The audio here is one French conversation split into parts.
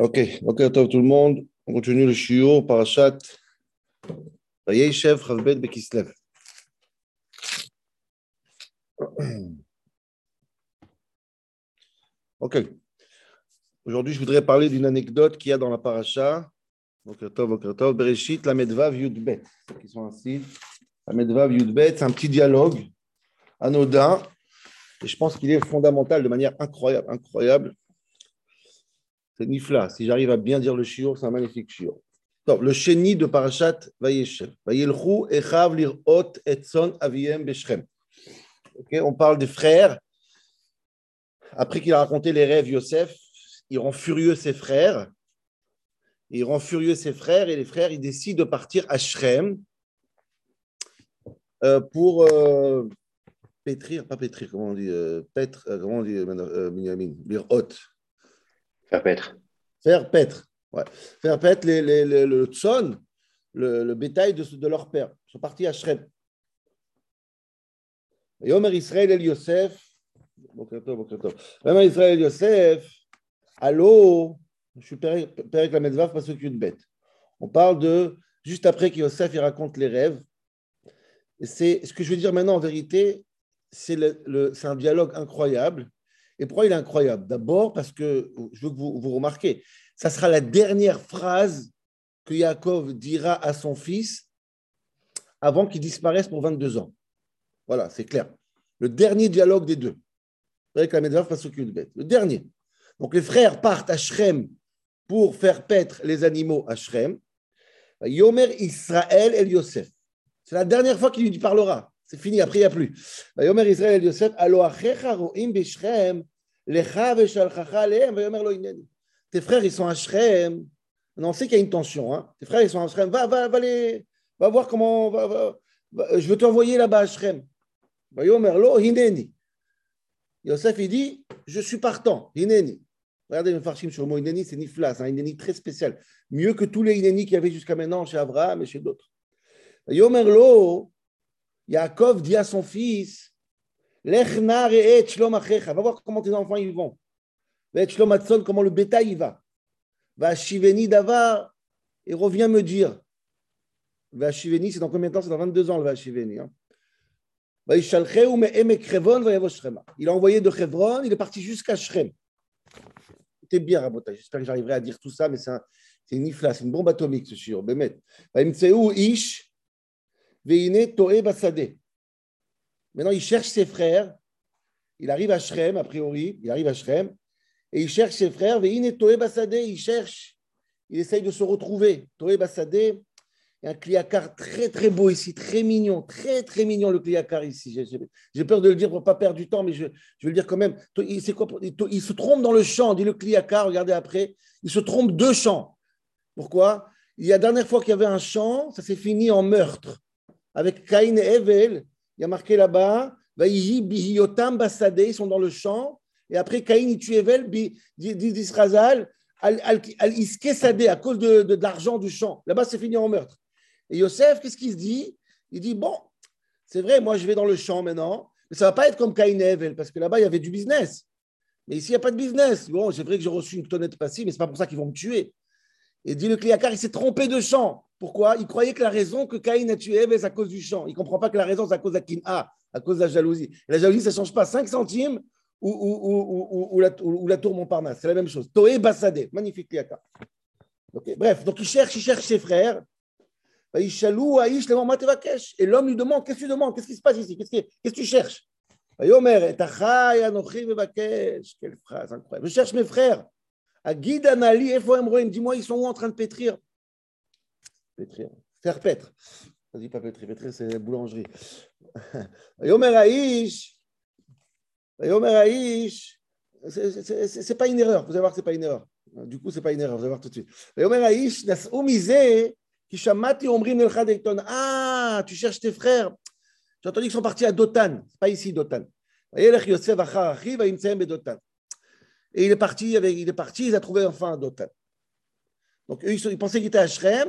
Ok, ok, tout le monde. On continue le chiot par chat. Yeshev Chavbet Ok. Aujourd'hui, je voudrais parler d'une anecdote qu'il y a dans la paracha. Okratov, Okratov, Bereshit, la Medvav Yudbet. Qui sont ainsi. La Medvav Yudbet, c'est un petit dialogue anodin et je pense qu'il est fondamental de manière incroyable. incroyable. C'est Nifla. Si j'arrive à bien dire le shiur, c'est un magnifique shiur. Donc, le chéni de Parashat Vayeshev. Echav lirot aviem on parle des frères. Après qu'il a raconté les rêves, Yosef, il rend furieux ses frères. Il rend furieux ses frères et les frères, ils décident de partir à Shrem euh, pour euh, pétrir, pas pétrir, comment on dit, euh, pêtre, euh, comment on dit, euh, Binyamin, lirot. Faire paître. Faire paître. Ouais. Faire paître les, les, les- le tson, le, le bétail de, de leur père. Ils sont partis à Shrem. Et Omer Israël El Yosef. Omer Israël El Yosef, allô, je suis Père avec la Medvav, pas ce qu'une bête. On parle de, juste après que Yosef il raconte les rêves. C'est ce que je veux dire maintenant en vérité, c'est un dialogue incroyable. Et pourquoi il est incroyable? D'abord parce que, je veux que vous, vous remarquez, ça sera la dernière phrase que Yaakov dira à son fils avant qu'il disparaisse pour 22 ans. Voilà, c'est clair. Le dernier dialogue des deux. Avec la au cul de bête. Le dernier. Donc les frères partent à Shrem pour faire paître les animaux à Shrem. Yomer Israël El Yosef. C'est la dernière fois qu'il lui parlera. C'est fini, après, il n'y a plus. Vayomer Israël Yosef, Tes frères, ils sont à Shrem. On sait qu'il y a une tension. Hein. Tes frères, ils sont à Shrem. Va, va, va, les... va voir comment. Va. Je veux t'envoyer là-bas à Shrem. Vayomer lo hineni. Yosef, il dit Je suis partant, hineni. Regardez le farshim sur le mot Ineni, c'est Niflas, un hein, très spécial. Mieux que tous les Ineni qu'il y avait jusqu'à maintenant chez Abraham et chez d'autres. Yomerlo, Yaakov dit à son fils, Lech na re'et shlom achecha. Va voir comment tes enfants ils vont. Ve'et shlom comment le bétail il va. Va shiveni davar, et reviens me dire. Va shiveni, c'est dans combien de temps? C'est dans 22 ans le va shiveni. Hein. Il a envoyé de Chevron, il est parti jusqu'à Shrem. C'était bien, Rabotai. J'espère que j'arriverai à dire tout ça, mais c'est un, une nifla, c'est une bombe atomique, ce Bémet. Vaimtseu ish veine toe basade. Maintenant, il cherche ses frères. Il arrive à Shrem, a priori. Il arrive à Shrem. Et il cherche ses frères. Veine toe basade. Il cherche. Il essaye de se retrouver. Toe basade. Il y a un cliacar très, très beau ici. Très mignon. Très, très mignon, le cliacar ici. J'ai- peur de le dire pour ne pas perdre du temps, mais je, vais le dire quand même. Il, se trompe dans le champ. Dit le cliacar. Regardez après. Il se trompe deux champs. Pourquoi? Il y a la dernière fois qu'il y avait un champ, ça s'est fini en meurtre avec Caïn et Evel. Il y a marqué là-bas, ils sont dans le champ. Et après, Caïn, il tue Evel, d'Israzal, al al- al iske sadeh, à cause de l'argent du champ. Là-bas, c'est fini en meurtre. Et Yosef, qu'est-ce qu'il se dit? Il dit, bon, c'est vrai, moi, je vais dans le champ maintenant, mais ça ne va pas être comme Caïn et Evel, parce que là-bas, il y avait du business. Mais ici, il n'y a pas de business. Bon, c'est vrai que j'ai reçu une tonnette passive, mais ce n'est pas pour ça qu'ils vont me tuer. Et dit le Kliakar, il s'est trompé de champ. Pourquoi? Il croyait que la raison que Caïn a tué Ève, c'est à cause du champ. Il ne comprend pas que la raison, c'est à cause à cause de la jalousie. La jalousie, ça ne change pas 5 centimes ou, la, ou, ou la tour Montparnasse. C'est la même chose. Toé Bassadé. Magnifique Kliakar. Bref, donc il cherche, il cherche ses frères. Et l'homme lui demande Qu'est-ce que tu demandes? Qu'est-ce qui se passe ici? Qu'est-ce que, qu'est-ce que tu cherches? Quelle phrase incroyable. Je cherche mes frères. Guide Anali, Efoem dis-moi, ils sont où en train de pétrir Pétrir. Faire paître. Vas-y, pas pétrir, pétrir, c'est la boulangerie. Yomer Aïch, Yomer Aïch, c'est- pas une erreur, vous allez voir c'est pas une erreur. Du coup, c'est pas une erreur, vous allez voir tout de suite. Yomer Aïch, Nas'u Mizeh, qui shamati omrim nelcha dekton. Ah, tu cherches tes frères. J'ai entendu qu'ils sont partis à Dotan, c'est pas ici Dotan. Yosef achar achiv, vayimtsehem bedotan. Et il est parti, avec, il est parti, il a trouvé enfin un Dotan. Donc, eux, ils, pensaient qu'il était à Shrem,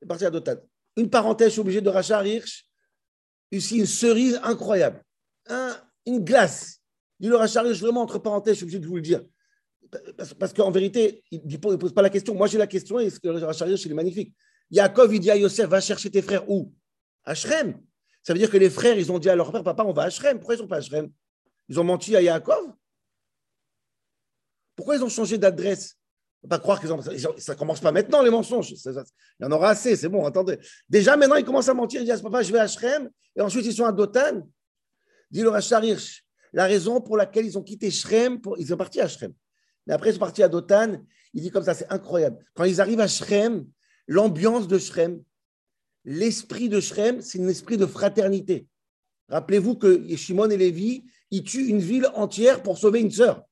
il est parti à Dotan. Une parenthèse, je suis obligé de Rachar Hirsch. Ici, une cerise incroyable. Un- une glace. Dit le Racharish, vraiment, entre parenthèses, je suis obligé de vous le dire. Parce, qu'en vérité, il ne pose pas la question. Moi, j'ai la question et ce que le Racharish, il est magnifique. Yaakov, il dit à Yosef, va chercher tes frères où? À Shrem. Ça veut dire que les frères, ils ont dit à leur père, papa, on va à Shrem. Pourquoi ils sont pas à Shrem Ils ont menti à Yaakov Pourquoi ils ont changé d'adresse? Ne pas croire qu'ils ont. Ça ne commence pas maintenant, les mensonges. il y en aura assez, c'est bon, attendez. Déjà, maintenant, ils commencent à mentir. Ils disent Papa, je vais à Shrem. Et ensuite, ils sont à Dotan. Dit le Racharich, la raison pour laquelle ils ont quitté Shrem, ils sont partis à Shrem. Mais après, ils sont partis à Dotan. Il dit comme ça, c'est incroyable. Quand ils arrivent à Shrem, l'ambiance de Shrem, l'esprit de Shrem, c'est un esprit de fraternité. Rappelez-vous que Shimon et Lévi, ils tuent une ville entière pour sauver une sœur.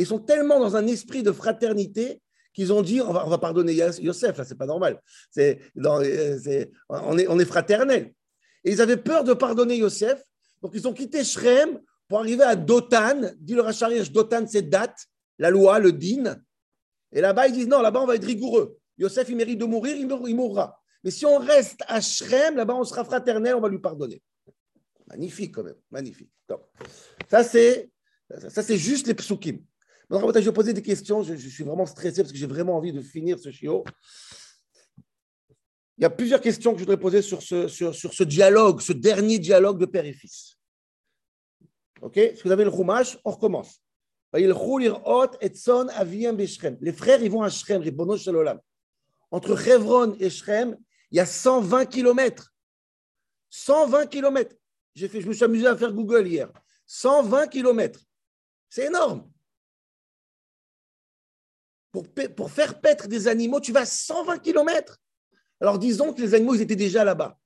Ils sont tellement dans un esprit de fraternité qu'ils ont dit on va, on va pardonner Yosef, là, c'est pas normal. C'est, on, est, on est fraternel. Et ils avaient peur de pardonner Yosef, donc ils ont quitté Shrem pour arriver à Dotan. Dit le Racharish, Dotan, c'est date, la loi, le din. Et là-bas, ils disent non, là-bas, on va être rigoureux. Yosef, il mérite de mourir, il mourra. Mais si on reste à Shrem, là-bas, on sera fraternel, on va lui pardonner. Magnifique, quand même, magnifique. ça, c'est, ça, c'est juste les psukim. Je vais poser des questions. Je, suis vraiment stressé parce que j'ai vraiment envie de finir ce chiot. Il y a plusieurs questions que je voudrais poser sur ce, dialogue, ce dernier dialogue de père et fils. Ok? Si vous avez le roumache, on recommence. Les frères, ils vont à Shrem, Entre Hebron et Shrem, il y a 120 kilomètres. 120 kilomètres. J'ai fait, je me suis amusé à faire Google hier. 120 kilomètres. C'est énorme. Pour, faire paître des animaux, tu vas à 120 kilomètres. Alors disons que les animaux, ils étaient déjà là-bas.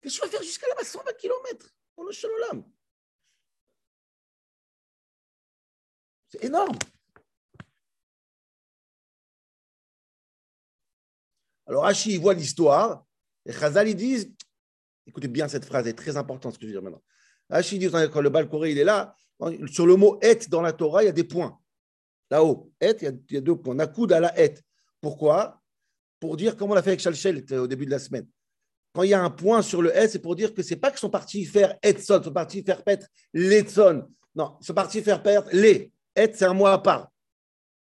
Qu'est-ce que tu vas faire jusqu'à là-bas 120 km pour le Shalolam. C'est énorme. Alors Hachi, il voit l'histoire, et Chazal, ils disent, écoutez bien cette phrase, elle est très importante ce que je veux dire maintenant. Hachi dit, quand le Balcoré, il est là, sur le mot et dans la Torah, il y a des points. Là-haut, et, il y, a, deux points. Nakoud à la et. Pourquoi? Pour dire, comme on l'a fait avec Shalchel au début de la semaine. Quand il y a un point sur le et, c'est pour dire que ce n'est pas qu'ils sont partis faire Etson, ils sont partis faire paître l'Etson. Non, ils sont partis faire paître les. Et, c'est un mot à part.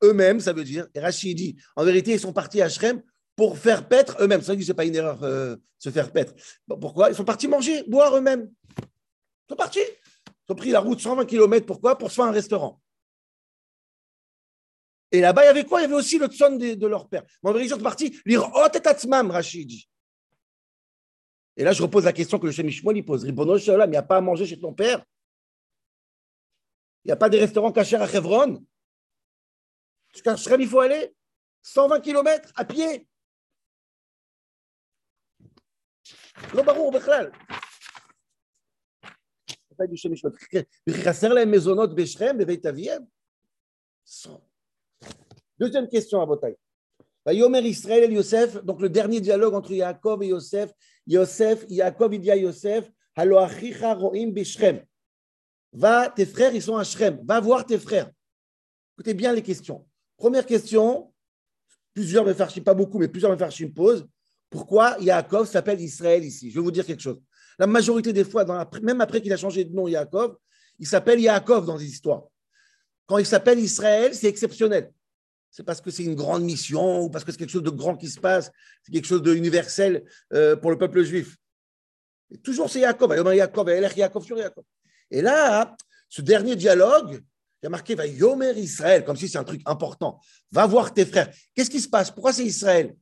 Eux-mêmes, ça veut dire, et Rachid dit, en vérité, ils sont partis à Shrem pour faire paître eux-mêmes. C'est vrai que ce n'est pas une erreur euh, se faire paître. pourquoi? Ils sont partis manger, boire eux-mêmes. Ils sont partis. Ils ont pris la route 120 km. Pourquoi? Pour se faire un restaurant. Et là-bas, il y avait quoi Il y avait aussi le son de, leur père. Mais en vérité, ils sont partis lire et Atzmam, Rachid Et là, je repose la question que le Shem il pose. Ribono il n'y a pas à manger chez ton père Il n'y a pas des restaurants cachés à Hebron Jusqu'à Shrem, il faut aller 120 km à pied. לא ברור בכלל. du Shem Mishmol. חסר להם מזונות בשכם, בבית אביהם? Deuxième question à Botaï. Yomer Israël et Yosef, donc le dernier dialogue entre Yaakov et Yosef. Yosef, Yaakov, il dit Yosef, ro'im bishrem. Va, tes frères, ils sont à Shrem. Va voir tes frères. Écoutez bien les questions. Première question, plusieurs Mefarchim, pas beaucoup, mais plusieurs Mefarchim posent. Pourquoi Yaakov s'appelle Israël ici? Je vais vous dire quelque chose. La majorité des fois, même après qu'il a changé de nom Yaakov, il s'appelle Yaakov dans les histoires. Quand il s'appelle Israël, c'est exceptionnel c'est parce que c'est une grande mission ou parce que c'est quelque chose de grand qui se passe, c'est quelque chose d'universel euh, pour le peuple juif. Toujours c'est Yaakov, Yaakov, Yaakov sur Yaakov. Et là, ce dernier dialogue, il y a marqué va Yomer Israël, comme si c'est un truc important. Va voir tes frères. Qu'est-ce qui se passe? Pourquoi c'est Israël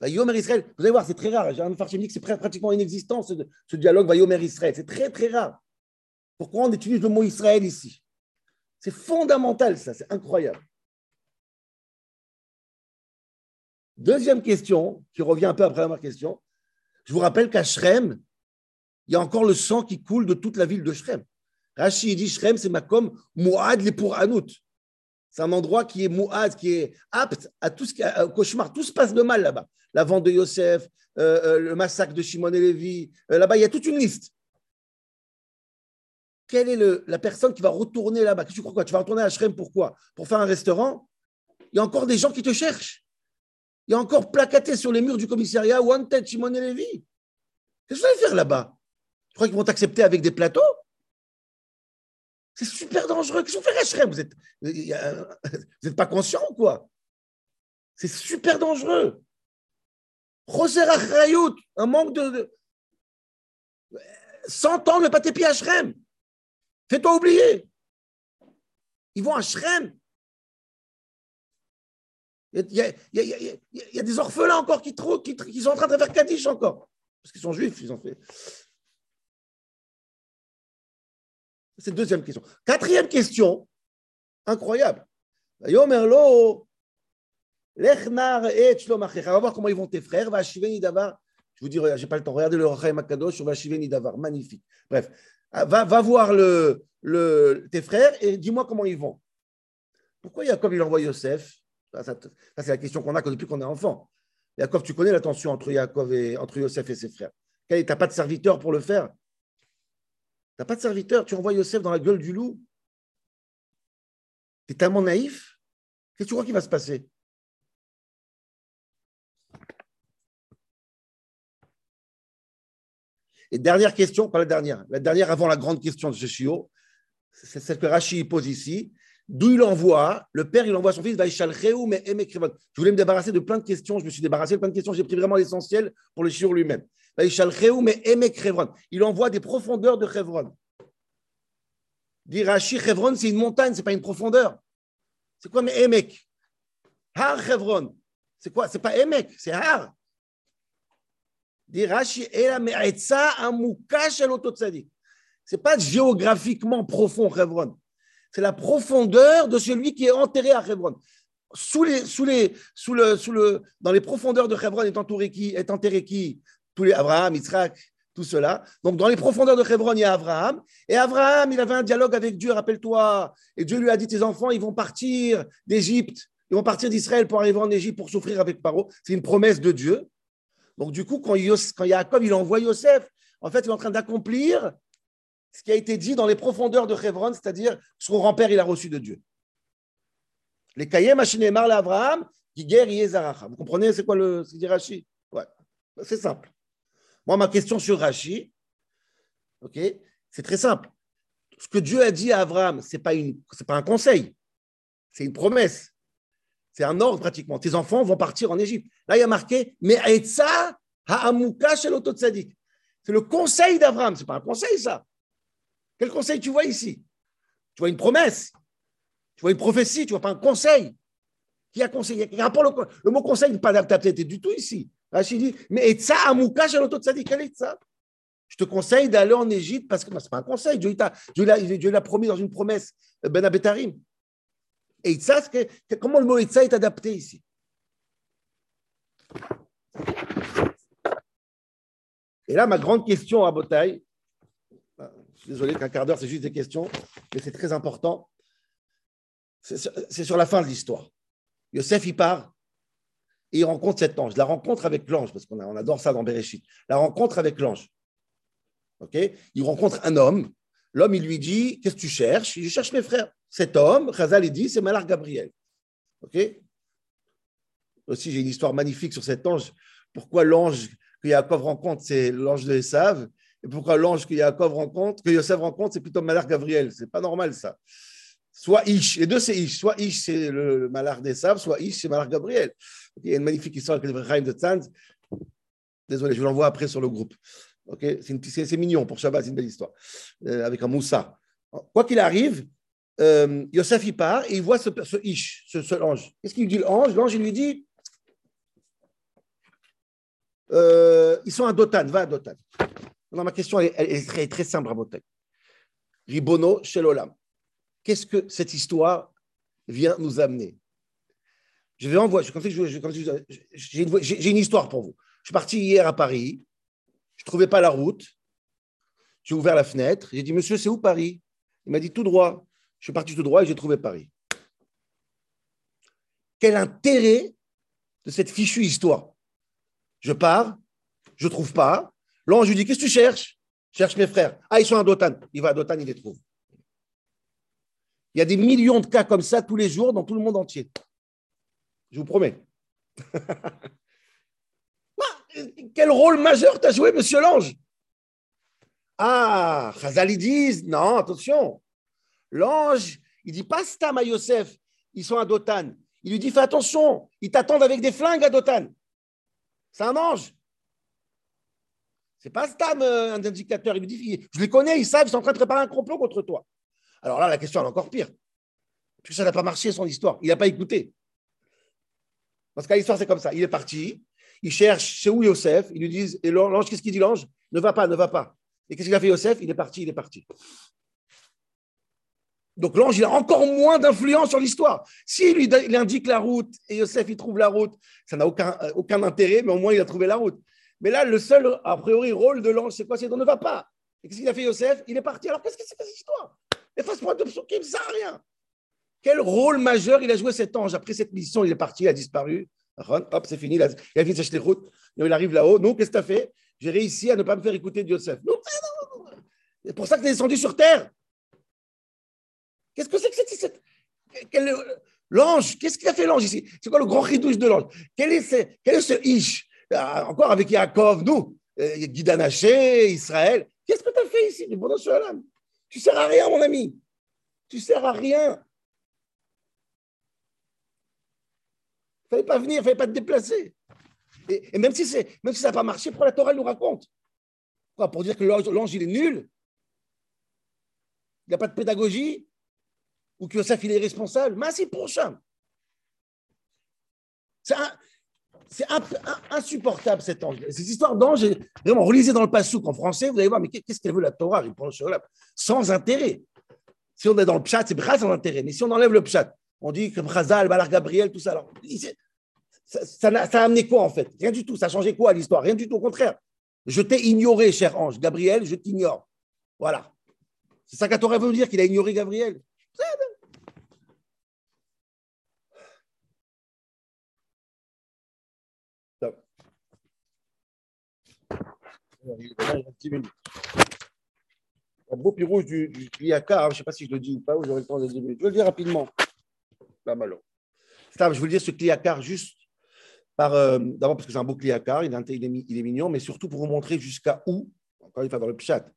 Va Yomer Israël. Vous allez voir, c'est très rare. J'ai un dit que c'est pratiquement inexistant ce, ce dialogue va Yomer Israël. C'est très très rare. Pourquoi on utilise le mot Israël ici? C'est fondamental, ça, c'est incroyable. Deuxième question, qui revient un peu après ma question. Je vous rappelle qu'à Shrem, il y a encore le sang qui coule de toute la ville de Shrem. Rachid dit Shrem, c'est Makom Mouad les pour Anout. C'est un endroit qui est Mouad, qui est apte à tout ce qui est cauchemar. Tout se passe de mal là-bas. La vente de Yosef, euh, euh, le massacre de Shimon et Lévi. Euh, là-bas, il y a toute une liste. Quelle est la personne qui va retourner là-bas? Tu crois quoi Tu vas retourner à Shrem pourquoi Pour faire un restaurant? Il y a encore des gens qui te cherchent. Il y a encore placaté sur les murs du commissariat Wanted Shimon et Lévi. Qu'est-ce que vous allez faire là-bas? Tu crois qu'ils vont t'accepter avec des plateaux? C'est super dangereux. Qu'est-ce qu'on fait Hachem? Vous n'êtes vous êtes pas conscient ou quoi? C'est super dangereux. Roser Achrayout, un manque de. 100 ans de pas tes pieds à. Fais-toi oublier. Ils vont à Shrem. Il y, a, des orphelins encore qui, sont en train de faire Kaddish encore. Parce qu'ils sont juifs, ils ont fait. C'est la deuxième question. Quatrième question, incroyable. On va voir comment ils vont tes frères. Je vous dis, je n'ai pas le temps. Regardez le Rachaim Akadosh Vashiveni Davar. Magnifique. Bref, va, va voir tes frères et dis-moi comment ils vont. Pourquoi Jacob il envoie Yosef? Ça, c'est la question qu'on a depuis qu'on est enfant. Jacob, tu connais la tension entre, Jacob et, entre Yosef et ses frères. Tu n'as pas de serviteur pour le faire? Tu n'as pas de serviteur? Tu envoies Yosef dans la gueule du loup? Tu es tellement naïf? Qu'est-ce que tu crois qu'il va se passer? Et dernière question, pas la dernière, la dernière avant la grande question de Shishio, c'est celle que Rashi pose ici. D'où il envoie, le père, il envoie son fils, Je voulais me débarrasser de plein de questions, je me suis débarrassé de plein de questions, j'ai pris vraiment l'essentiel pour le shiur lui-même. Il envoie des profondeurs de Chevron. Dit Rashi, Chevron, c'est une montagne, ce n'est pas une profondeur. C'est quoi, mais Emek Har Chevron. C'est quoi? C'est pas Emek, c'est Har. Dit Rashi, c'est pas géographiquement profond, Chevron c'est la profondeur de celui qui est enterré à Hebron. Sous les, sous les, sous le, sous le, dans les profondeurs de Hebron est, entouré qui, est enterré qui? Tous les Abraham, Israël, tout cela. Donc, dans les profondeurs de Hebron, il y a Abraham. Et Abraham, il avait un dialogue avec Dieu, rappelle-toi. Et Dieu lui a dit Tes enfants, ils vont partir d'Égypte. Ils vont partir d'Israël pour arriver en Égypte pour souffrir avec Paro. C'est une promesse de Dieu. Donc, du coup, quand, Yos, quand Jacob il envoie Yosef, en fait, il est en train d'accomplir ce qui a été dit dans les profondeurs de Hebron, c'est-à-dire ce qu'on grand-père il a reçu de Dieu. Les Kayem Mar l'Abraham, Giger Vous comprenez c'est quoi ce dit Rashi? C'est simple. Moi, ma question sur Rashi, ok, c'est très simple. Ce que Dieu a dit à Abraham, ce n'est pas, un conseil, c'est une promesse. C'est un ordre pratiquement. Tes enfants vont partir en Égypte. Là, il y a marqué Mais Aetza Ha'amuka Shel C'est le conseil d'Abraham. Ce n'est pas un conseil, ça. Quel conseil tu vois ici? Tu vois une promesse, tu vois une prophétie, tu vois pas un conseil? Qui a conseillé? Le, le, mot conseil n'est pas adapté du tout ici. Rachid dit, mais et ça, Amouka, quel est ça? Je te conseille d'aller en Égypte parce que ce n'est pas un conseil. Dieu l'a promis dans une promesse, euh, Ben Abetarim. Et ça, comment le mot Etza est adapté ici? Et là, ma grande question à Botaï, désolé qu'un quart d'heure, c'est juste des questions, mais c'est très important. C'est sur la fin de l'histoire. Yosef, il part et il rencontre cet ange. La rencontre avec l'ange, parce qu'on on adore ça dans Bereshit. La rencontre avec l'ange. il rencontre un homme. L'homme, il lui dit Qu'est-ce que tu cherches? Je cherche mes frères. Cet homme, Chazal, il dit C'est Malar Gabriel. ok? Aussi, j'ai une histoire magnifique sur cet ange. Pourquoi l'ange que Yaakov rencontre, c'est l'ange de Esav? Et pourquoi l'ange que Yaakov rencontre, que Yosef rencontre, c'est plutôt Malach Gabriel C'est pas normal ça. Soit Ish, les deux c'est Ish. Soit Ish c'est le Malach des Sables, soit Ish c'est Malach Gabriel. Il y a une magnifique histoire avec le Vraim de Tzanz. Désolé, je vous l'envoie après sur le groupe. c'est mignon pour Shabbat, c'est une belle histoire. Euh, avec un Moussa. Quoi qu'il arrive, euh, Yosef il part et il voit ce, Ish, ce, ce ange. Qu'est-ce qu'il dit l'ange? L'ange il lui dit euh, ils sont à Dotan, va à Dotan ma question est, très, très simple, Rabotek. Ribono Shelolam. Qu'est-ce que cette histoire vient nous amener? Je vais envoyer, j'ai une, histoire pour vous. Je suis parti hier à Paris, je ne trouvais pas la route, j'ai ouvert la fenêtre, j'ai dit, monsieur, c'est où Paris? Il m'a dit, tout droit. Je suis parti tout droit et j'ai trouvé Paris. Quel intérêt de cette fichue histoire? Je pars, je ne trouve pas, L'ange lui dit Qu'est-ce que tu cherches? Cherche mes frères. Ah, ils sont à Dotan. Il va à Dotan, il les trouve. Il y a des millions de cas comme ça tous les jours dans tout le monde entier. Je vous promets. Ah, quel rôle majeur tu as joué, monsieur l'ange? Ah, Chazal, ils disent Non, attention. L'ange, il dit pas Stam à Yosef, ils sont à Dotan. Il lui dit fais attention, ils t'attendent avec des flingues à Dotan. C'est un ange. C'est pas Stam, euh, un indicateur. Il lui dit je les connais, ils savent, ils sont en train de préparer un complot contre toi. Alors là, la question est encore pire. Parce que ça n'a pas marché son histoire. Il n'a pas écouté. Parce que l'histoire, c'est comme ça. Il est parti, il cherche chez où Yosef, ils lui disent, et l'ange, qu'est-ce qu'il dit l'ange? Ne va pas, ne va pas. Et qu'est-ce qu'il a fait Yosef? Il est parti, il est parti. Donc l'ange, il a encore moins d'influence sur l'histoire. S'il lui il indique la route et Yosef, il trouve la route, ça n'a aucun, euh, aucun intérêt, mais au moins, il a trouvé la route. Mais là, le seul, a priori, rôle de l'ange, c'est quoi? C'est de ne va pas. Et qu'est-ce qu'il a fait Yosef? Il est parti. Alors qu'est-ce que c'est que cette histoire? Efface-moi de psukim, ça sert rien. Quel rôle majeur il a joué cet ange? Après cette mission, il est parti, il a disparu. Hop, c'est fini. Il a, fini de routes. Il arrive là-haut. Non, qu'est-ce que tu as fait? J'ai réussi à ne pas me faire écouter de Yosef. Non, non, non. C'est pour ça que tu es descendu sur terre. Qu'est-ce que c'est que cette. L'ange, qu'est-ce qu'il a fait l'ange ici? C'est quoi le grand ridouche de l'ange? Quel est, ce, quel est ce Ish? Encore avec Yaakov, nous, euh, Guidanaché, Israël. Qu'est-ce que tu as fait ici Tu sers à rien, mon ami. Tu sers à rien. Il fallait pas venir, il fallait pas te déplacer. Et, même, si même si ça n'a pas marché, pourquoi la Torah nous raconte? Pour dire que l'ange, il est nul? Il n'a pas de pédagogie? Ou que Yosef, il est responsable? Mais c'est prochain. C'est insupportable cette ange. Cette histoire d'ange, vraiment, relisez dans le Passouk en français, vous allez voir, mais qu'est-ce qu'elle veut la Torah? Sans intérêt. Si on est dans le pshat, c'est grâce à l'intérêt. Mais si on enlève le pshat, on dit que Brazal, Balar Gabriel, tout ça. Ça, a, amené quoi en fait? Rien du tout. Ça a changé quoi l'histoire? Rien du tout. Au contraire. Je t'ai ignoré, cher ange. Gabriel, je t'ignore. Voilà. C'est ça qu'Atora veut dire qu'il a ignoré Gabriel. Un beau pirouge du, du Liakar, hein. je ne sais pas si je le dis ou pas, ou j'aurai le temps de le dire. Je vais le dire rapidement. Là. Je veux dire ce Kliakar juste par. Euh, d'abord parce que c'est un beau Kliakar, il, est, mignon, mais surtout pour vous montrer jusqu'à où, encore une fois dans le Pshat,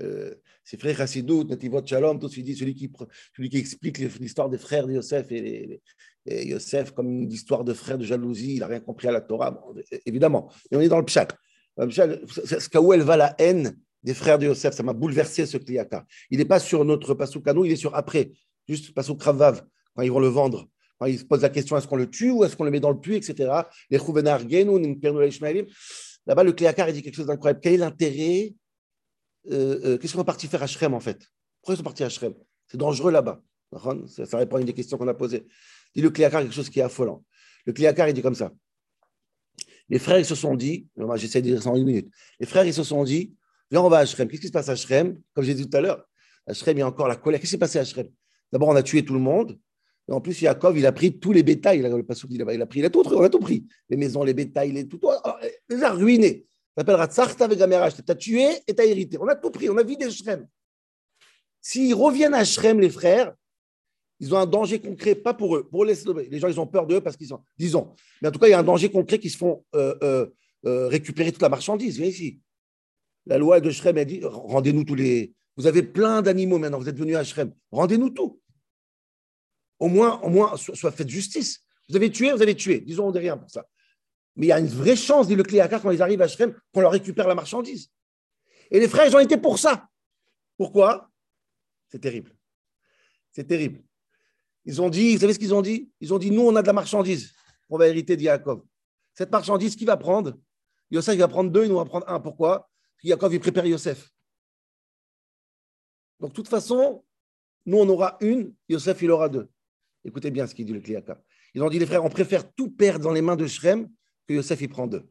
euh, ses frères Hassidut, Nativot Shalom, tout celui, celui, qui, celui qui explique l'histoire des frères de Yosef et, Yosef comme une histoire de frères de jalousie, il n'a rien compris à la Torah, évidemment. Mais on est dans le Pshat. C'est où elle va la haine des frères de Yosef, ça m'a bouleversé ce Kliakar. Il n'est pas sur notre Pasukano, il est sur après, juste Pasuk Kravav, quand ils vont le vendre. Il se pose la question est-ce qu'on le tue ou est-ce qu'on le met dans le puits, etc. Les Là-bas, le Cléakar, il dit quelque chose d'incroyable. Quel est l'intérêt euh, euh, Qu'est-ce qu'on est parti faire à Shrem, en fait? Pourquoi ils sont partis à Shrem C'est dangereux là-bas. Ça, répond à une des questions qu'on a posées. Dit le Cléakar quelque chose qui est affolant. Le Cléakar, il dit comme ça. Les frères, se sont dit, j'essaie de dire ça en une minute. Les frères, se sont dit, viens, on va à Shrem. Qu'est-ce qui se passe à Shrem? Comme j'ai dit tout à l'heure, à Shrem, il y a encore la colère. Qu'est-ce qui s'est passé à Shrem? D'abord, on a tué tout le monde. Et en plus, Yaakov, il a pris tous les bétails. Il a, il a pris, il a tout, on a tout pris. Les maisons, les bétails, les, tout. Il les a ruinés. Ça s'appellera Tsarta Vegamerach. Tu as tué et tu as hérité. On a tout pris. On a vidé Shrem. S'ils reviennent à Shrem, les frères, ils ont un danger concret, pas pour eux. Pour les, les gens, ils ont peur d'eux parce qu'ils sont, disons. Mais en tout cas, il y a un danger concret qu'ils se font euh, euh, euh, récupérer toute la marchandise. Viens ici. La loi de Shrem, elle dit rendez-nous tous les. Vous avez plein d'animaux maintenant, vous êtes venus à Shrem. Rendez-nous tout au moins, au moins soit, faite justice. Vous avez tué, vous avez tué. Disons, on dit rien pour ça. Mais il y a une vraie chance, dit le Cléacar, quand ils arrivent à Shrem, qu'on leur récupère la marchandise. Et les frères, ils ont été pour ça. Pourquoi? C'est terrible. C'est terrible. Ils ont dit, vous savez ce qu'ils ont dit? Ils ont dit, nous, on a de la marchandise. On va hériter de Yaakov. Cette marchandise, qui va prendre? Yosef, il va prendre deux, il nous va prendre un. Pourquoi? Parce que Yaakov, il prépare Yosef. Donc, de toute façon, nous, on aura une, Yosef, il aura deux. Écoutez bien ce qu'il dit le Kliaka. Ils ont dit les frères, on préfère tout perdre dans les mains de Shrem que Yosef y prend deux.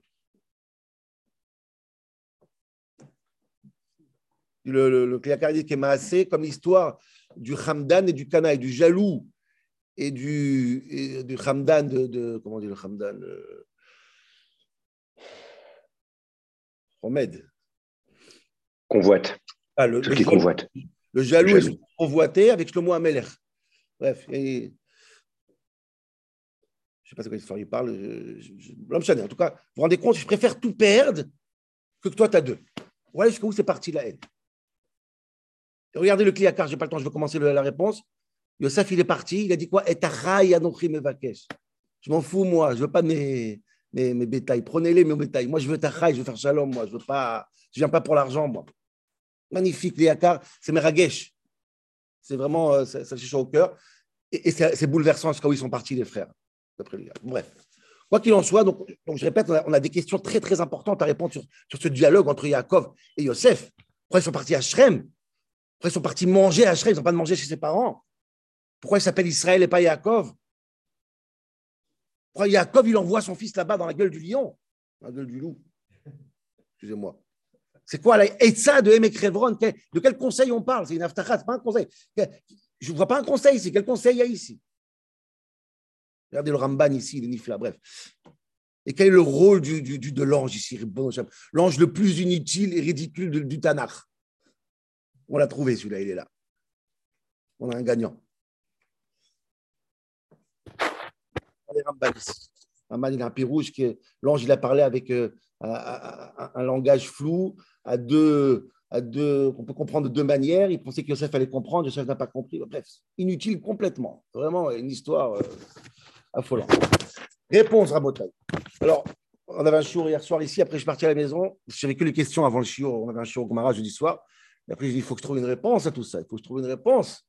Le, le, le dit comme l'histoire du Hamdan et du Kana et du jaloux et du, et du Hamdan de, comment on dit le Hamdan euh. Convoite. Ah, le, qui convoite. Le jaloux, est convoité avec Shlomo Ameler. Bref, et je ne sais pas de quelle histoire il parle. Je, en tout cas, vous vous rendez compte, je préfère tout perdre que que toi, tu as deux. Voilà jusqu'où c'est parti la haine. Regardez le Kliakar, je n'ai pas le temps, je vais commencer la réponse. Yosef, il est parti, il a dit quoi? Je m'en fous, moi, je veux pas mes, mes, mes bétails. Prenez-les, mes bétails. Moi, je veux tachaï, je veux faire shalom, moi. Je ne viens pas pour l'argent, moi. Magnifique, Kliakar, c'est Meragesh. C'est vraiment, euh, ça, ça chaud au cœur. Et, c'est bouleversant où ils sont partis, les frères. Bref. Quoi qu'il en soit, donc, donc je répète, on a, des questions très très importantes à répondre sur, sur ce dialogue entre Yaakov et Yosef. Pourquoi ils sont partis à Shrem? Pourquoi ils sont partis manger à Shrem? Ils n'ont pas de manger chez ses parents? Pourquoi il s'appelle Israël et pas Yaakov? Pourquoi Yaakov, il envoie son fils là-bas dans la gueule du lion? La gueule du loup. Excusez-moi. C'est quoi la ça de Emek De quel conseil on parle? C'est une aftachat, c'est pas un conseil. Je ne vois pas un conseil ici. Quel conseil il y a ici? Regardez le Ramban ici, le Nifla, bref. Et quel est le rôle du, de l'ange ici L'ange le plus inutile et ridicule du Tanakh. On l'a trouvé celui-là, il est là. On a un gagnant. Regardez Ramban ici. Ramban, il a un pied rouge. L'ange, il a parlé avec euh, un, langage flou, à deux, à deux, on peut comprendre de deux manières. Il pensait que Yosef allait comprendre, Yosef n'a pas compris. Bref, inutile complètement. Vraiment une histoire. Euh, affolant. Réponse, Rabotai. Alors, on avait un chiot hier soir ici, après je suis parti à la maison. Je n'avais que les questions avant le chiot. On avait un chiot au Gomara jeudi soir. Et après, j'ai dit, il faut que je trouve une réponse à tout ça. Il faut que je trouve une réponse.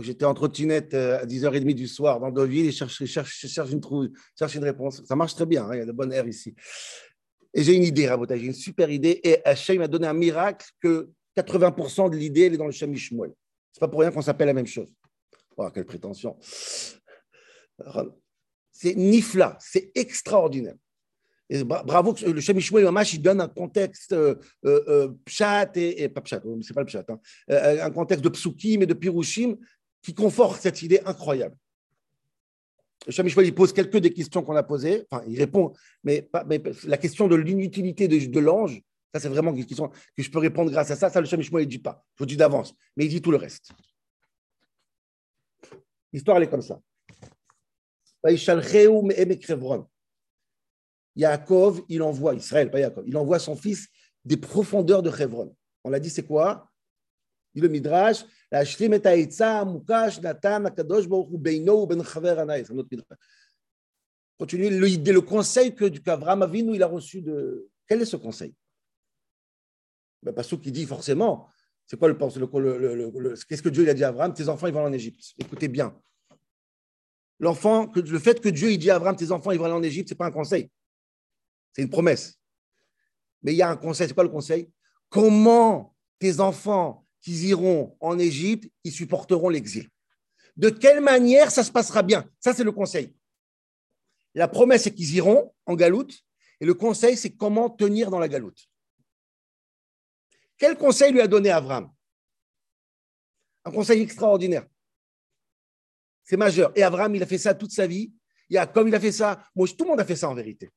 J'étais en trottinette euh, à 10h30 du soir dans Deauville et je cherche, une, cherche une réponse. Ça marche très bien, hein, il y a de bonnes airs ici. Et j'ai une idée, Rabotai, j'ai une super idée. Et Hachem m'a donné un miracle que 80% de l'idée, elle est dans le Shamish Ce n'est pas pour rien qu'on s'appelle la même chose. Oh, quelle prétention. C'est nifla, c'est extraordinaire. Bravo, le Shemishmuel Mamash, il donne un contexte euh, euh, pshat et, pas pshat, c'est pas le pshat, hein, un contexte de psukim et de pirushim qui conforte cette idée incroyable. Le Shemishmuel, il pose quelques des questions qu'on a posées, enfin, il répond, mais, la question de l'inutilité de, l'ange, ça, c'est vraiment une question que je peux répondre grâce à ça. Ça, le Shemishmuel, il ne dit pas. Je vous dis d'avance, mais il dit tout le reste. L'histoire, elle est comme ça. Yaakov, il envoie, Israël, pas Yaakov, il envoie son fils des profondeurs de Hebron. On l'a dit, c'est quoi? Dit le Midrash, la Shlim et Natan, Akadosh, Beino, Ben Chaver, Anaïs. Un autre Midrash. Continue, le, conseil que qu'Avraham Avinu, il a reçu de. Quel est ce conseil? Ben, Pas ce qui dit forcément. C'est quoi le, le, le Qu'est-ce que Dieu il a dit à Abraham? Tes enfants, ils vont en Égypte. Écoutez bien l'enfant, le fait que Dieu il dit à Abraham, tes enfants, ils vont aller en Égypte, ce n'est pas un conseil. C'est une promesse. Mais il y a un conseil. C'est quoi le conseil? Comment tes enfants qui iront en Égypte, ils supporteront l'exil De quelle manière ça se passera bien? Ça, c'est le conseil. La promesse, c'est qu'ils iront en galoute. Et le conseil, c'est comment tenir dans la galoute. Quel conseil lui a donné Abraham Un conseil extraordinaire. C'est majeur. Et Abraham, il a fait ça toute sa vie. comme il a fait ça. Tout le monde a fait ça en vérité.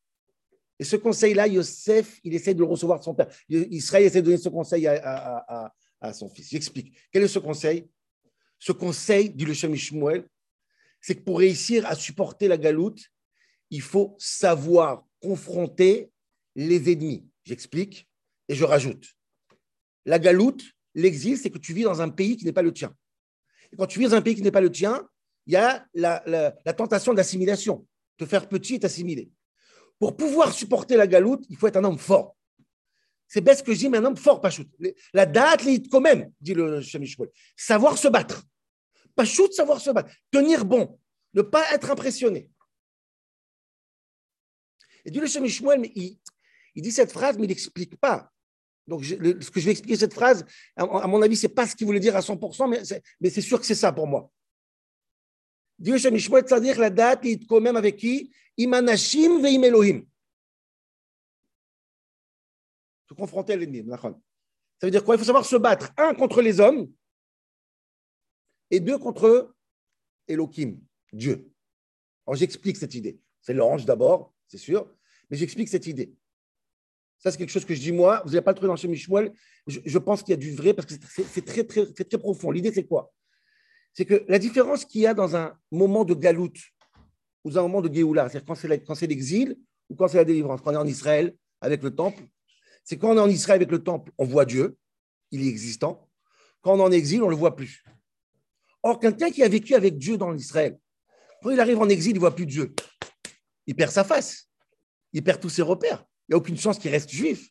Et ce conseil-là, Yosef, il essaie de le recevoir de son père. Israël essaie de donner ce conseil à, son fils. J'explique. Quel est ce conseil? Ce conseil, dit le Shem c'est que pour réussir à supporter la galoute, il faut savoir confronter les ennemis. J'explique et je rajoute. La galoute, l'exil, c'est que tu vis dans un pays qui n'est pas le tien. Et quand tu vis dans un pays qui n'est pas le tien, il y a la, tentation d'assimilation, te faire petit et t'assimiler. Pour pouvoir supporter la galoute, il faut être un homme fort. C'est ce que mais un homme fort, Pachout. La date, quand même, dit le Shemishwell. Savoir se battre. Pachout, savoir se battre. Tenir bon. Ne pas être impressionné. Et dit le Shemishwell, mais il, dit cette phrase, mais il n'explique pas. Donc, ce que je vais expliquer cette phrase, à, mon avis, ce n'est pas ce qu'il voulait dire à 100%, mais c'est sûr que c'est ça pour moi. Dieu Shemishmoet Tzadir la date, il quand même avec qui? Imanashim veim Elohim. Se confronter à l'ennemi. Ça veut dire quoi? Il faut savoir se battre, un, contre les hommes, et deux, contre Elohim, Dieu. Alors j'explique cette idée. C'est l'ange d'abord, c'est sûr, mais j'explique cette idée. Ça, c'est quelque chose que je dis moi. Vous n'avez pas le truc dans chez Michel. Je, pense qu'il y a du vrai parce que c'est très, très, très, très profond. L'idée, c'est quoi? C'est que la différence qu'il y a dans un moment de galoute ou dans un moment de Géoula, c'est-à-dire quand c'est l'exil ou quand c'est la délivrance, quand on est en Israël avec le temple, c'est quand on est en Israël avec le temple, on voit Dieu, il est existant. Quand on est en exil, on ne le voit plus. Or, quelqu'un qui a vécu avec Dieu dans l'Israël, quand il arrive en exil, il ne voit plus Dieu. Il perd sa face. Il perd tous ses repères. Il n'y a aucune chance qu'il reste juif.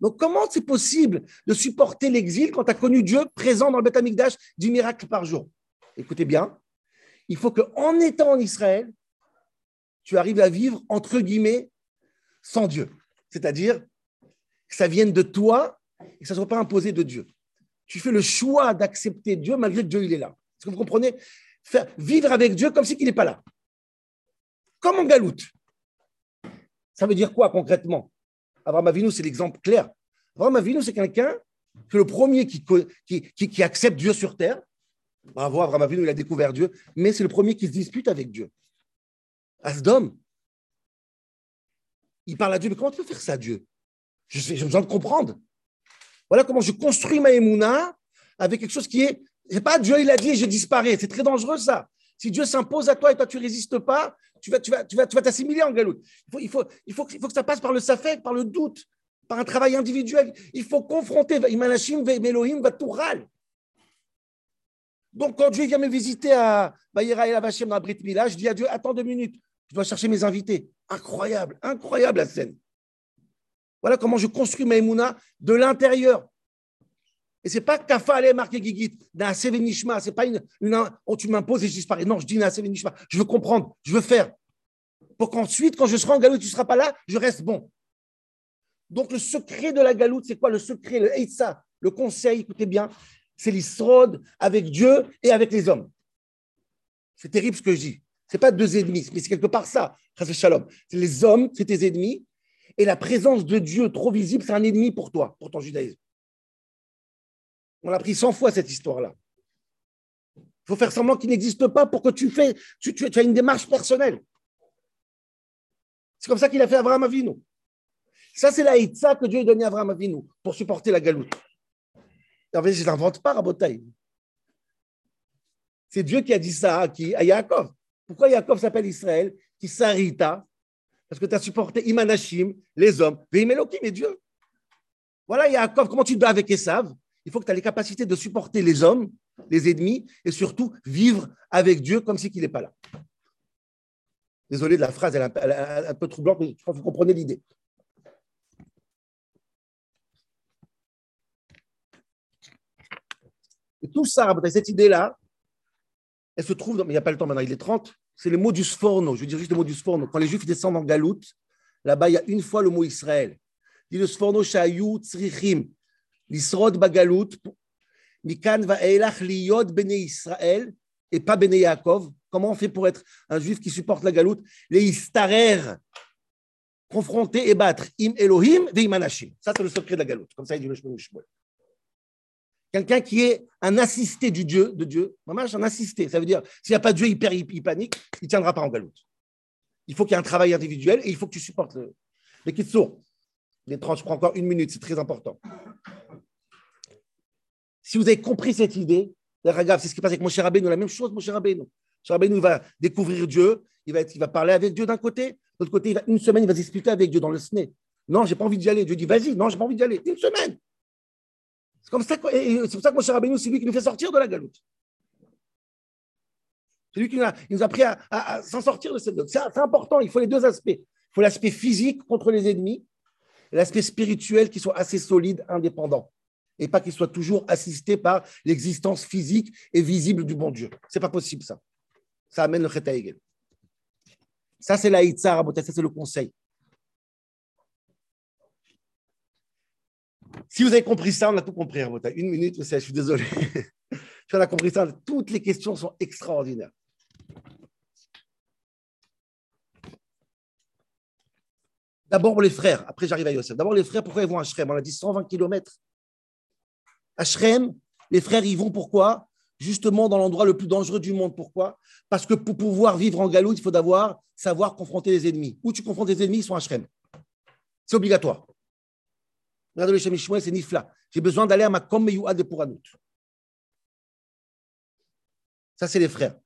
Donc, comment c'est possible de supporter l'exil quand tu as connu Dieu présent dans le Beth Amikdash, 10 miracles par jour? Écoutez bien, il faut qu'en étant en Israël, tu arrives à vivre, entre guillemets, sans Dieu. C'est-à-dire que ça vienne de toi et que ça ne soit pas imposé de Dieu. Tu fais le choix d'accepter Dieu malgré que Dieu il est là. Est-ce que vous comprenez? Vivre avec Dieu comme si il n'est pas là. Comme en galoute. Ça veut dire quoi concrètement? Abraham Avinu, c'est l'exemple clair. Abraham Avinu, c'est quelqu'un que le premier qui, accepte Dieu sur terre. Bravo, Abraham Avinu, il a découvert Dieu, mais c'est le premier qui se dispute avec Dieu. Asdom, il parle à Dieu, mais comment tu peux faire ça, Dieu? J'ai besoin de comprendre. Voilà comment je construis ma émouna avec quelque chose qui est, c'est pas Dieu, il a dit je disparais. C'est très dangereux ça. Si Dieu s'impose à toi et toi tu résistes pas, tu vas, tu vas, tu vas, tu vas t'assimiler en galoute. Il faut, il faut, il faut, que ça passe par le safek, par le doute, par un travail individuel. Il faut confronter. Imanashim Vatoural. Donc, quand Dieu vient me visiter à Bayera et Lavachem dans Brit Mila, je dis à Dieu Attends deux minutes, je dois chercher mes invités. Incroyable, incroyable la scène. Voilà comment je construis ma émouna de l'intérieur. Et c'est pas kafa ale marqué gigit, Ce c'est pas une, une oh, tu m'imposes et je disparais. Non, je dis nishma. Je veux comprendre, je veux faire. Pour qu'ensuite, quand je serai en galoute, tu ne seras pas là, je reste bon. Donc le secret de la galoute, c'est quoi le secret, le Eitza, le conseil, écoutez bien, c'est l'isrod avec Dieu et avec les hommes. C'est terrible ce que je dis. Ce n'est pas deux ennemis, mais c'est quelque part ça. Shalom. Les hommes, c'est tes ennemis, et la présence de Dieu trop visible, c'est un ennemi pour toi, pour ton judaïsme. On a pris 100 fois cette histoire-là. Il faut faire semblant qu'il n'existe pas pour que tu fais, une démarche personnelle. C'est comme ça qu'il a fait Abraham Avinu. Ça, c'est la hitza que Dieu a donné à Abraham Avinu pour supporter la galoute. En fait, je n'invente pas Rabotaï. C'est Dieu qui a dit ça à, qui, Yaakov. Pourquoi Yaakov s'appelle Israël? Qui s'arrita Parce que tu as supporté Imanashim, les hommes, Veimelokim et Dieu. Voilà Yaakov, comment tu bats avec Esav? Il faut que tu aies les capacités de supporter les hommes, les ennemis, et surtout vivre avec Dieu comme si qu'il n'est pas là. Désolé de la phrase, elle est un peu, troublante, mais je crois que vous comprenez l'idée. Et tout ça, cette idée-là, elle se trouve, dans, mais il n'y a pas le temps maintenant, il est 30, c'est le mot du sforno. Je juste le mot du sforno. Quand les Juifs descendent en galoute, là-bas, il y a une fois le mot Israël. Dit le sforno shayu tzrichim, l'isrod bagalout, mikan va'elach liyod bene Israël, et pas bene Yaakov. Comment on fait pour être un juif qui supporte la galoute? Les istarer, confronter et battre. Im Elohim ve'im anashim. Ça, c'est le secret de la galoute. Comme ça, il dit le Shmuel. Quelqu'un qui est un assisté du Dieu, de Dieu, un assisté. Ça veut dire, s'il n'y a pas de Dieu, il, perd, il, panique, il ne tiendra pas en galoute. Il faut qu'il y ait un travail individuel et il faut que tu supportes le. Qui sourd. Les tranches, je prends encore une minute, c'est très important. Si vous avez compris cette idée, c'est ce qui passe avec cher Rabbeinu, la même chose, mon cher Rabbeinu. Mon Rabbeinu va découvrir Dieu, il va, il parler avec Dieu d'un côté, de l'autre côté, il va, une semaine, il va discuter avec Dieu dans le SNE. Non, j'ai pas envie d'y aller. Dieu dit, vas-y, non, j'ai pas envie d'y aller. Une semaine. C'est comme ça, c'est pour ça que mon cher Rabbeinu, c'est lui qui nous fait sortir de la galoute. C'est lui qui nous a, nous a appris à, s'en sortir de cette galoute. C'est important, il faut les deux aspects. Il faut l'aspect physique contre les ennemis l'aspect spirituel qui soit assez solide, indépendant. Et pas qu'il soit toujours assisté par l'existence physique et visible du bon Dieu. C'est pas possible, ça. Ça amène le Chet Ça, c'est la Hitzar, ça, c'est le conseil. Si vous avez compris ça, on a tout compris, Une minute, je suis désolé. on ça, toutes les questions sont extraordinaires. D'abord les frères, après j'arrive à Yosef. D'abord les frères, pourquoi ils vont à Shrem? On a dit 120 km. À Shrem, les frères y vont pourquoi? Justement dans l'endroit le plus dangereux du monde. Pourquoi? Parce que pour pouvoir vivre en Galoute, il faut savoir confronter les ennemis. Où tu confrontes les ennemis, ils sont à Shrem. C'est obligatoire. Regardez le c'est Nifla. J'ai besoin d'aller à ma Kom de Pouranout. Ça, c'est les frères.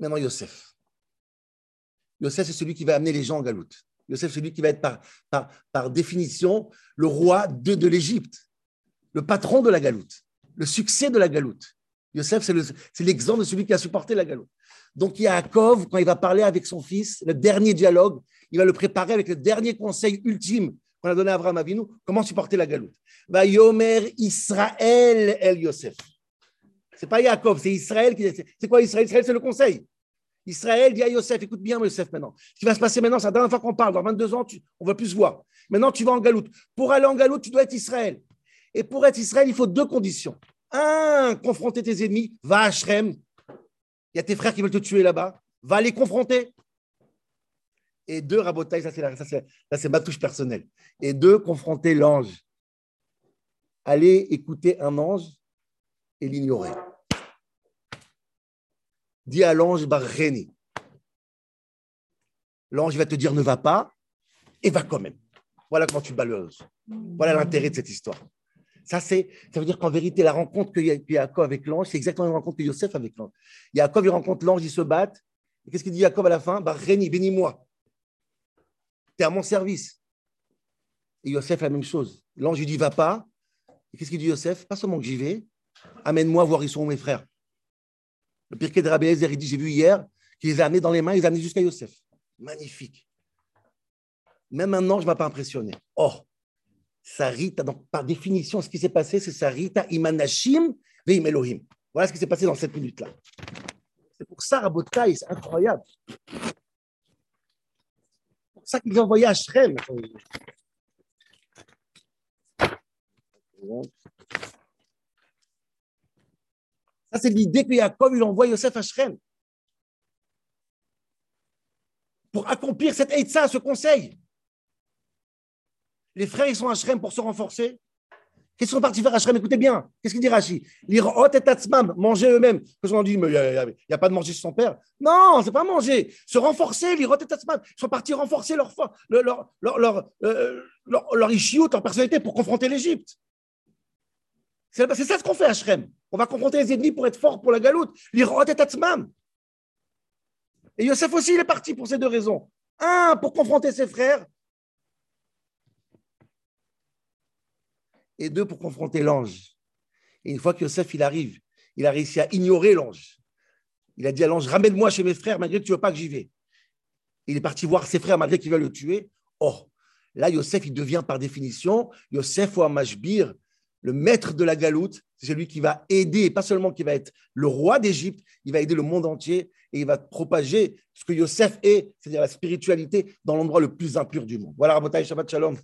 Maintenant, Yosef. Yosef, c'est celui qui va amener les gens en galoute. Yosef, c'est celui qui va être par, par, par définition le roi de, l'Égypte. le patron de la galoute, le succès de la galoute. Yosef, c'est le- c'est l'exemple de celui qui a supporté la galoute. Donc Yaakov, quand il va parler avec son fils, le dernier dialogue, il va le préparer avec le dernier conseil ultime qu'on a donné à Abraham Avinu, comment supporter la galoute? Va Yomer Israël El Yosef. C'est pas Yaakov, c'est Israël qui. C'est quoi Israël? Israël, c'est le conseil. Israël dit à Yosef, écoute bien Yosef maintenant. Ce qui va se passer maintenant, c'est la dernière fois qu'on parle. Dans 22 ans, tu- on va plus se voir. Maintenant, tu vas en galoute. Pour aller en galoute, tu dois être Israël. Et pour être Israël, il faut deux conditions. Un, confronter tes ennemis. Va à Shrem. Il y a tes frères qui veulent te tuer là-bas. Va les confronter. Et deux, rabotaille, ça c'est, ça, c'est, ma touche personnelle. Et deux, confronter l'ange. Aller écouter un ange et l'ignorer. Dis à l'ange Barreni. L'ange va te dire ne va pas et va quand même. Voilà comment tu bats le ange. Voilà l'intérêt de cette histoire. Ça, c'est, ça veut dire qu'en vérité, la rencontre Ya- que Yaakov avec l'ange, c'est exactement la rencontre que Yosef avec l'ange. Yaakov, il rencontre l'ange, ils se battent. Et qu'est-ce qu'il dit Yaakov à la fin? Barreni, bénis-moi. Tu à mon service. Et Yosef, la même chose. L'ange lui dit va pas. Et qu'est-ce qu'il dit Yosef? Pas seulement que j'y vais, amène-moi voir ils sont où mes frères. Le Pirkei de Rabbi Eliezer, il dit j'ai vu hier qu'il les a amenés dans les mains, il les a amenés jusqu'à Yosef. Magnifique. Même un ange ne m'a pas impressionné. Oh, Sarita, par définition, ce qui s'est passé, c'est Sarita imanashim veim Elohim. Voilà ce qui s'est passé dans cette minute-là. C'est pour ça, Rabotai, c'est incroyable. C'est ça qu'ils ont envoyé à Shrem. Ça, c'est l'idée que Yaakov, il envoie Yosef à Shrem. Pour accomplir cette Eitzah, ce conseil. Les frères, ils sont à Shrem pour se renforcer. Qu'est-ce qu'ils sont partis faire? À Shrem Écoutez bien. Qu'est-ce qu'il dit Rashi? L'irot et tatzmam, manger eux-mêmes. Parce qu'on dit, mais il n'y a, pas de manger chez son père. Non, c'est pas manger. Se renforcer, l'irot et tatzmam. Ils sont partis renforcer leur, leur, leur, leur, euh, leur, leur leur personnalité pour confronter l'Égypte. C'est ça ce qu'on fait à Shrem. On va confronter les ennemis pour être fort pour la galoute. L'irot et tatzmam. Et Yosef aussi, il est parti pour ces deux raisons. Un, pour confronter ses frères. Et deux, pour confronter l'ange. Et une fois que Yosef, il arrive, il a réussi à ignorer l'ange. Il a dit à l'ange, ramène-moi chez mes frères, malgré que tu ne veux pas que j'y vais. Il est parti voir ses frères, malgré qu'ils veulent le tuer. Oh, là, Yosef, il devient par définition, Yosef ou Amashbir, le maître de la galoute, c'est celui qui va aider, pas seulement qui va être le roi d'Égypte, il va aider le monde entier et il va propager ce que Yosef est, c'est-à-dire la spiritualité, dans l'endroit le plus impur du monde. Voilà, Rabotai, Shabbat Shalom.